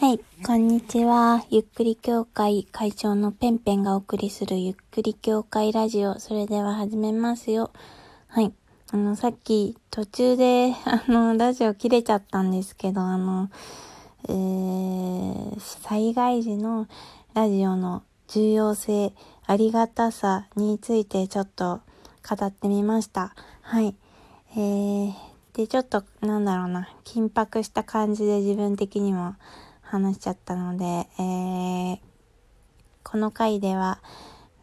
はい、こんにちは。ゆっくり協会会長のペンペンがお送りするゆっくり協会ラジオ。それでは始めますよ。はい。あの、さっき途中で、あの、ラジオ切れちゃったんですけど、あの、えー、災害時のラジオの重要性、ありがたさについてちょっと語ってみました。はい。えー、で、ちょっと、なんだろうな、緊迫した感じで自分的にも話しちゃったので、えー、この回では、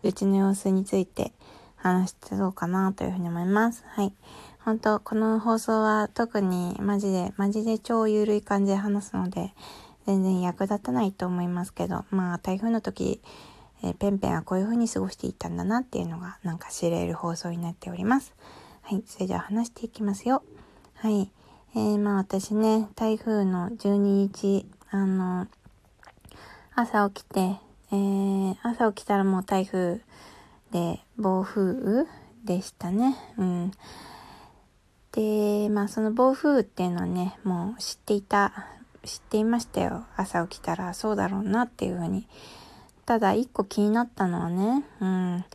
うちの様子について話してどうかなというふうに思います。はい。本当この放送は特にマジで、マジで超ゆるい感じで話すので、全然役立たないと思いますけど、まあ台風の時、えー、ペンペンはこういう風に過ごしていたんだなっていうのがなんか知れる放送になっております。はい。それでは話していきますよ。はい。えー、まあ私ね、台風の12日あの、朝起きて、えー、朝起きたらもう台風で暴風雨でしたね。うん。で、まあその暴風雨っていうのはね、もう知っていた、知っていましたよ。朝起きたらそうだろうなっていうふうに。ただ一個気になったのはね、うん。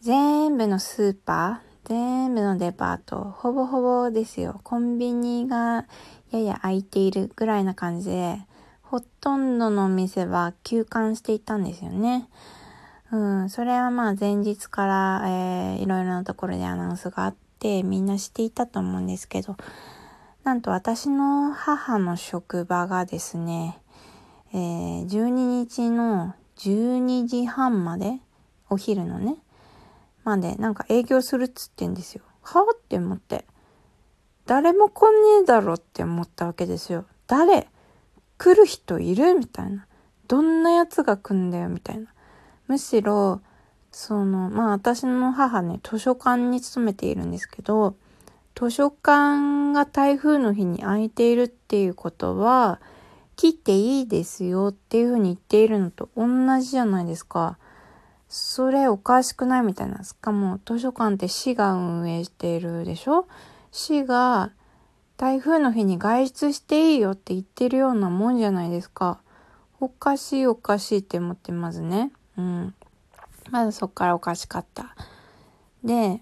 全部のスーパー、全部のデパート、ほぼほぼですよ。コンビニがやや空いているぐらいな感じで、ほとんどのお店は休館していたんですよね。うん、それはまあ前日から、えー、いろいろなところでアナウンスがあって、みんなしていたと思うんですけど、なんと私の母の職場がですね、えー、12日の12時半まで、お昼のね、までなんか営業するっつってんですよ。はぁって思って。誰も来ねえだろって思ったわけですよ。誰？来る人いる？みたいな。どんなやつが来んだよ？みたいな。むしろ、その、まあ私の母ね、図書館に勤めているんですけど、図書館が台風の日に空いているっていうことは、来ていいですよっていうふうに言っているのと同じじゃないですか。それおかしくないみたいな。しかも図書館って市が運営しているでしょ？市が台風の日に外出していいよって言ってるようなもんじゃないですか。おかしいおかしいって思ってますね。うん。まずそっからおかしかった。で、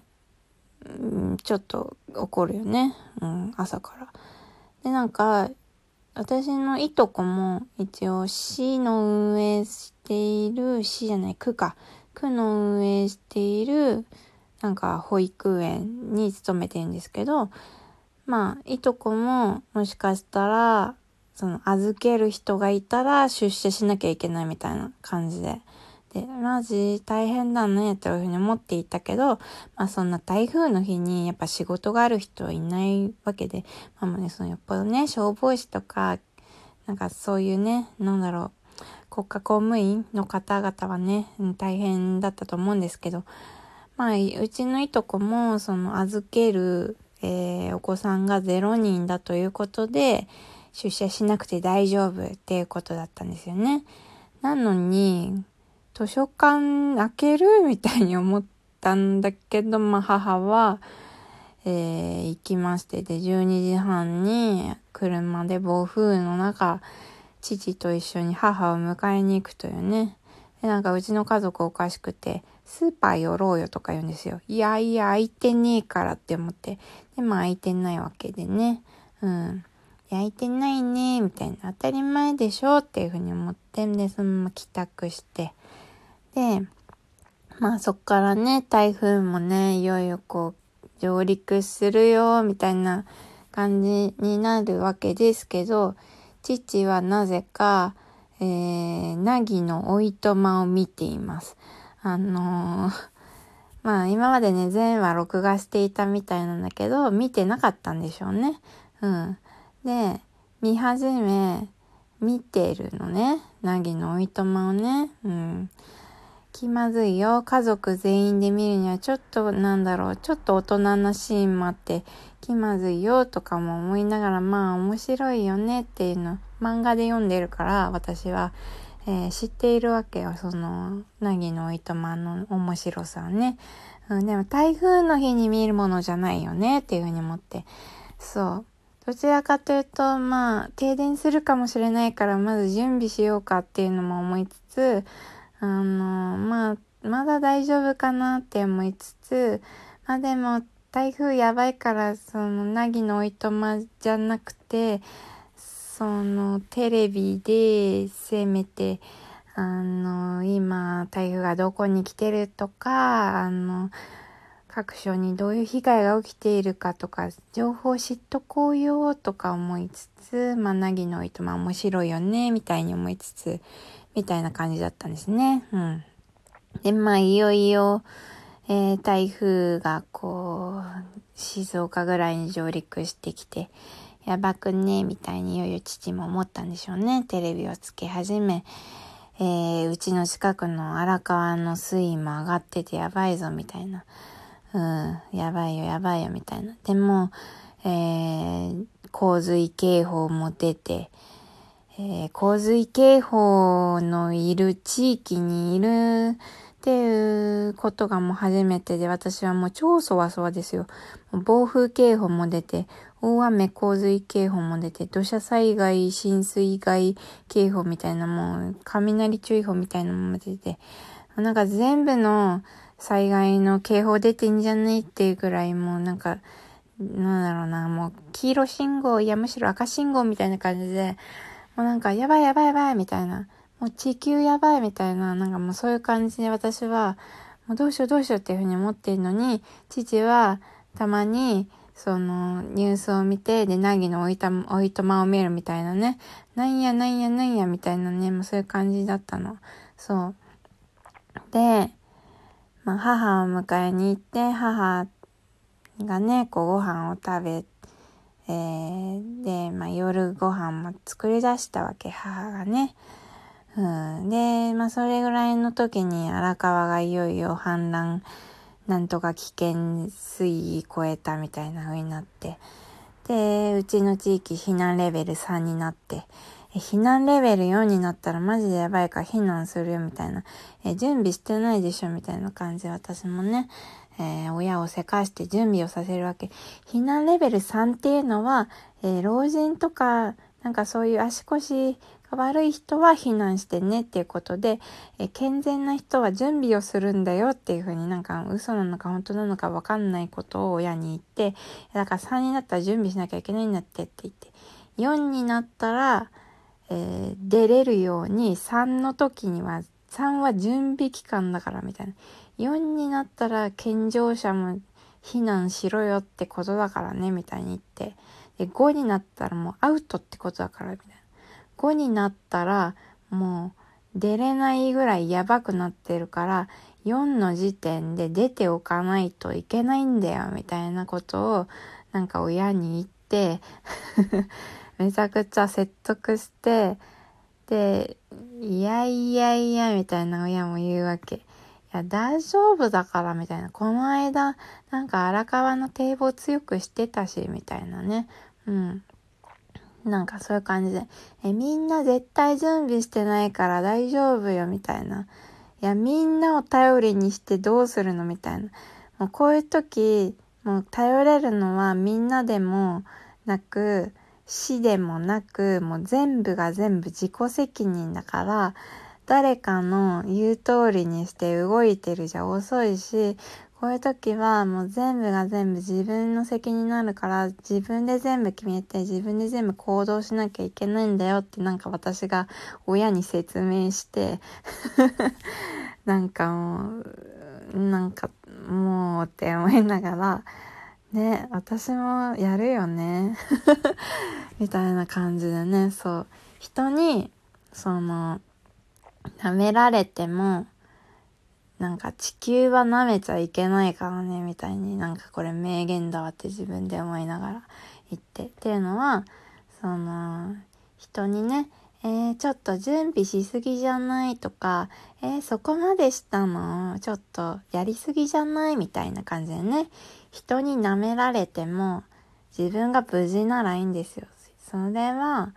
うん、ちょっと怒るよね。うん、朝から。で、なんか、私のいとこも一応市の運営している、市じゃない、区か。区の運営しているなんか保育園に勤めてるんですけど、まあ、いとこももしかしたら、その預ける人がいたら出社しなきゃいけないみたいな感じで。で、マジ大変だねというふうに思っていたけど、まあそんな台風の日にやっぱ仕事がある人はいないわけで、まあね、そのよっぽどね、消防士とか、なんかそういうね、なんだろう、国家公務員の方々はね、大変だったと思うんですけど、まあ、うちのいとこも、その、預ける、えー、お子さんが0人だということで、出社しなくて大丈夫っていうことだったんですよね。なのに、図書館開けるみたいに思ったんだけど、まあ母は、えー、行きまして、で、12時半に車で暴風雨の中、父と一緒に母を迎えに行くというね。で、なんかうちの家族おかしくて、スーパー寄ろうよとか言うんですよ。いやいや、空いてねえからって思って。で、まあ空いてないわけでね。うん。焼いてないね、みたいな。当たり前でしょっていうふうに思ってんで、そのまま帰宅して。で、まあそっからね、台風もね、いよいよこう、上陸するよ、みたいな感じになるわけですけど、父はなぜか、えー、なぎのおいとまを見ています。あのー、まあ今までね、全話録画していたみたいなんだけど、見てなかったんでしょうね。うん。で、見始め、見てるのね。なぎのおいとまをね。うん。気まずいよ。家族全員で見るにはちょっとなんだろう。ちょっと大人なシーンもあって気まずいよとかも思いながらまあ面白いよねっていうの漫画で読んでるから私はえー、知っているわけよ。その、なぎの糸満の面白さをね。うん、でも台風の日に見るものじゃないよねっていうふうに思って。そう。どちらかというと、まあ、停電するかもしれないから、まず準備しようかっていうのも思いつつ、あの、まあ、まだ大丈夫かなって思いつつ、まあでも、台風やばいから、その、なぎのおいとまじゃなくて、その、テレビで、せめて、あの、今、台風がどこに来てるとか、あの、各所にどういう被害が起きているかとか、情報知っとこうよとか思いつつ、まあ、なぎの糸、ま面白いよね、みたいに思いつつ、みたいな感じだったんですね。うん。で、まあ、いよいよ、えー、台風がこう、静岡ぐらいに上陸してきて、やばくね、みたいにいよいよ父も思ったんでしょうね。テレビをつけ始め、えー、うちの近くの荒川の水位も上がっててやばいぞ、みたいな。うん、やばいよ、やばいよ、みたいな。でも、えー、洪水警報も出て、えー、洪水警報のいる地域にいるっていうことがもう初めてで、私はもう超そわそわですよ。暴風警報も出て、大雨洪水警報も出て、土砂災害、浸水害警報みたいなもう、雷注意報みたいなものも出て、なんか全部の災害の警報出てんじゃねえっていうぐらいもうなんか、なんだろうな、もう黄色信号、いやむしろ赤信号みたいな感じで、もうなんかやばいやばいやばいみたいな、もう地球やばいみたいな、なんかもうそういう感じで私は、もうどうしようどうしようっていうふうに思っているのに、父はたまに、その、ニュースを見て、で、なぎのおいた、おいとまを見るみたいなね。なんやなんやなんやみたいなね、もうそういう感じだったの。そう。で、まあ、母を迎えに行って、母がね、こうご飯を食べ、えー、で、まあ、夜ご飯も作り出したわけ、母がね。うん、で、まあ、それぐらいの時に荒川がいよいよ氾濫、なんとか危険水位超えたみたいな風になって、で、うちの地域避難レベル3になって、避難レベル4になったらマジでやばいから避難するよみたいな、え準備してないでしょみたいな感じ私もね、えー、親をせかして準備をさせるわけ。避難レベル3っていうのは、えー、老人とか、なんかそういう足腰が悪い人は避難してねっていうことで、えー、健全な人は準備をするんだよっていうふうになんか嘘なのか本当なのかわかんないことを親に言って、だから3になったら準備しなきゃいけないんだってって言って、4になったら、えー、出れるように3の時には3は準備期間だからみたいな4になったら健常者も避難しろよってことだからねみたいに言ってで5になったらもうアウトってことだからみたいな5になったらもう出れないぐらいやばくなってるから4の時点で出ておかないといけないんだよみたいなことをなんか親に言って めちゃくちゃ説得して、で、いやいやいや、みたいな親も言うわけ。や、大丈夫だから、みたいな。この間、なんか荒川の堤防強くしてたし、みたいなね。うん。なんかそういう感じで。え、みんな絶対準備してないから大丈夫よ、みたいな。いや、みんなを頼りにしてどうするのみたいな。もうこういう時、もう頼れるのはみんなでもなく、死でもなく、もう全部が全部自己責任だから、誰かの言う通りにして動いてるじゃ遅いし、こういう時はもう全部が全部自分の責任になるから自分で全部決めて自分で全部行動しなきゃいけないんだよってなんか私が親に説明して なんかもうなんかもうって思いながらね、私もやるよね。みたいな感じでね、そう。人に、その、舐められても、なんか地球は舐めちゃいけないからね、みたいになんかこれ名言だわって自分で思いながら言って。っていうのは、その、人にね、えー、ちょっと準備しすぎじゃないとか、えー、そこまでしたのちょっとやりすぎじゃない？みたいな感じでね、人に舐められても自分が無事ならいいんですよ。それは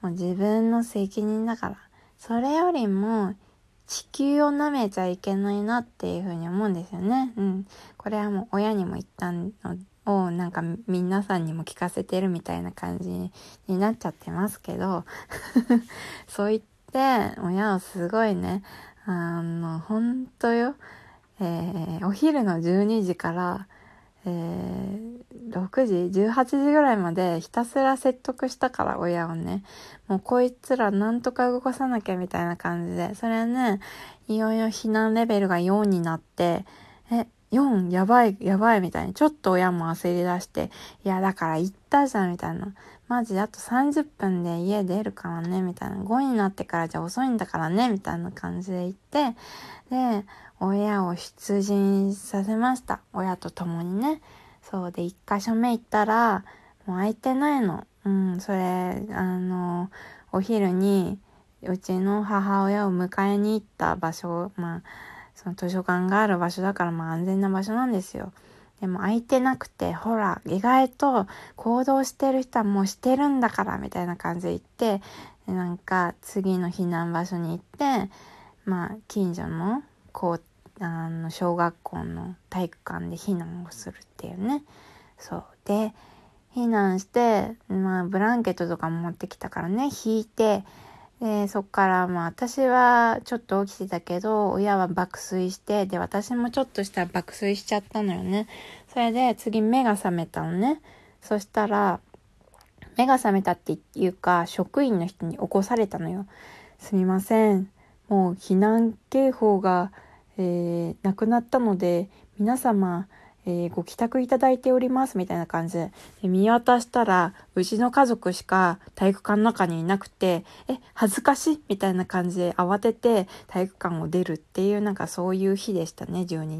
もう自分の責任だから。それよりも地球を舐めちゃいけないなっていうふうに思うんですよね。うん。これはもう親にも言ったの、をなんか皆さんにも聞かせてるみたいな感じになっちゃってますけど、そう言って親をすごいね、あの、ほんとよ、えー、お昼の12時から、えー、6時 ?18 時ぐらいまでひたすら説得したから親をね。もうこいつらなんとか動かさなきゃみたいな感じで。それね、いよいよ避難レベルが4になって、え、4やばい、やばいみたいに、ちょっと親も焦り出して、いや、だから言ったじゃんみたいな。マジであと30分で家出るからね、みたいな。5になってからじゃ遅いんだからね、みたいな感じで言って、で、親を出陣させました。親と共にね。そうで、一箇所目行ったら、もう空いてないの。うん、それ、あの、お昼に、うちの母親を迎えに行った場所、まあ、その図書館がある場所だからまあ安全な場所なんですよ。でも空いてなくて、ほら、意外と行動してる人はもうしてるんだから、みたいな感じで言って、でなんか次の避難場所に行って、まあ、近所の校あの小学校の体育館で避難をするっていうねそうで避難してまあブランケットとかも持ってきたからね引いてでそっからまあ私はちょっと起きてたけど親は爆睡してで私もちょっとしたら爆睡しちゃったのよね。それで次目が覚めたのね。そしたら目が覚めたっていうか職員の人に起こされたのよ。すみません。もう避難警報がえー、亡くなったので皆様、えー、ご帰宅いただいておりますみたいな感じで見渡したらうちの家族しか体育館の中にいなくてえ恥ずかしいみたいな感じで慌てて体育館を出るっていうなんかそういう日でしたね12日。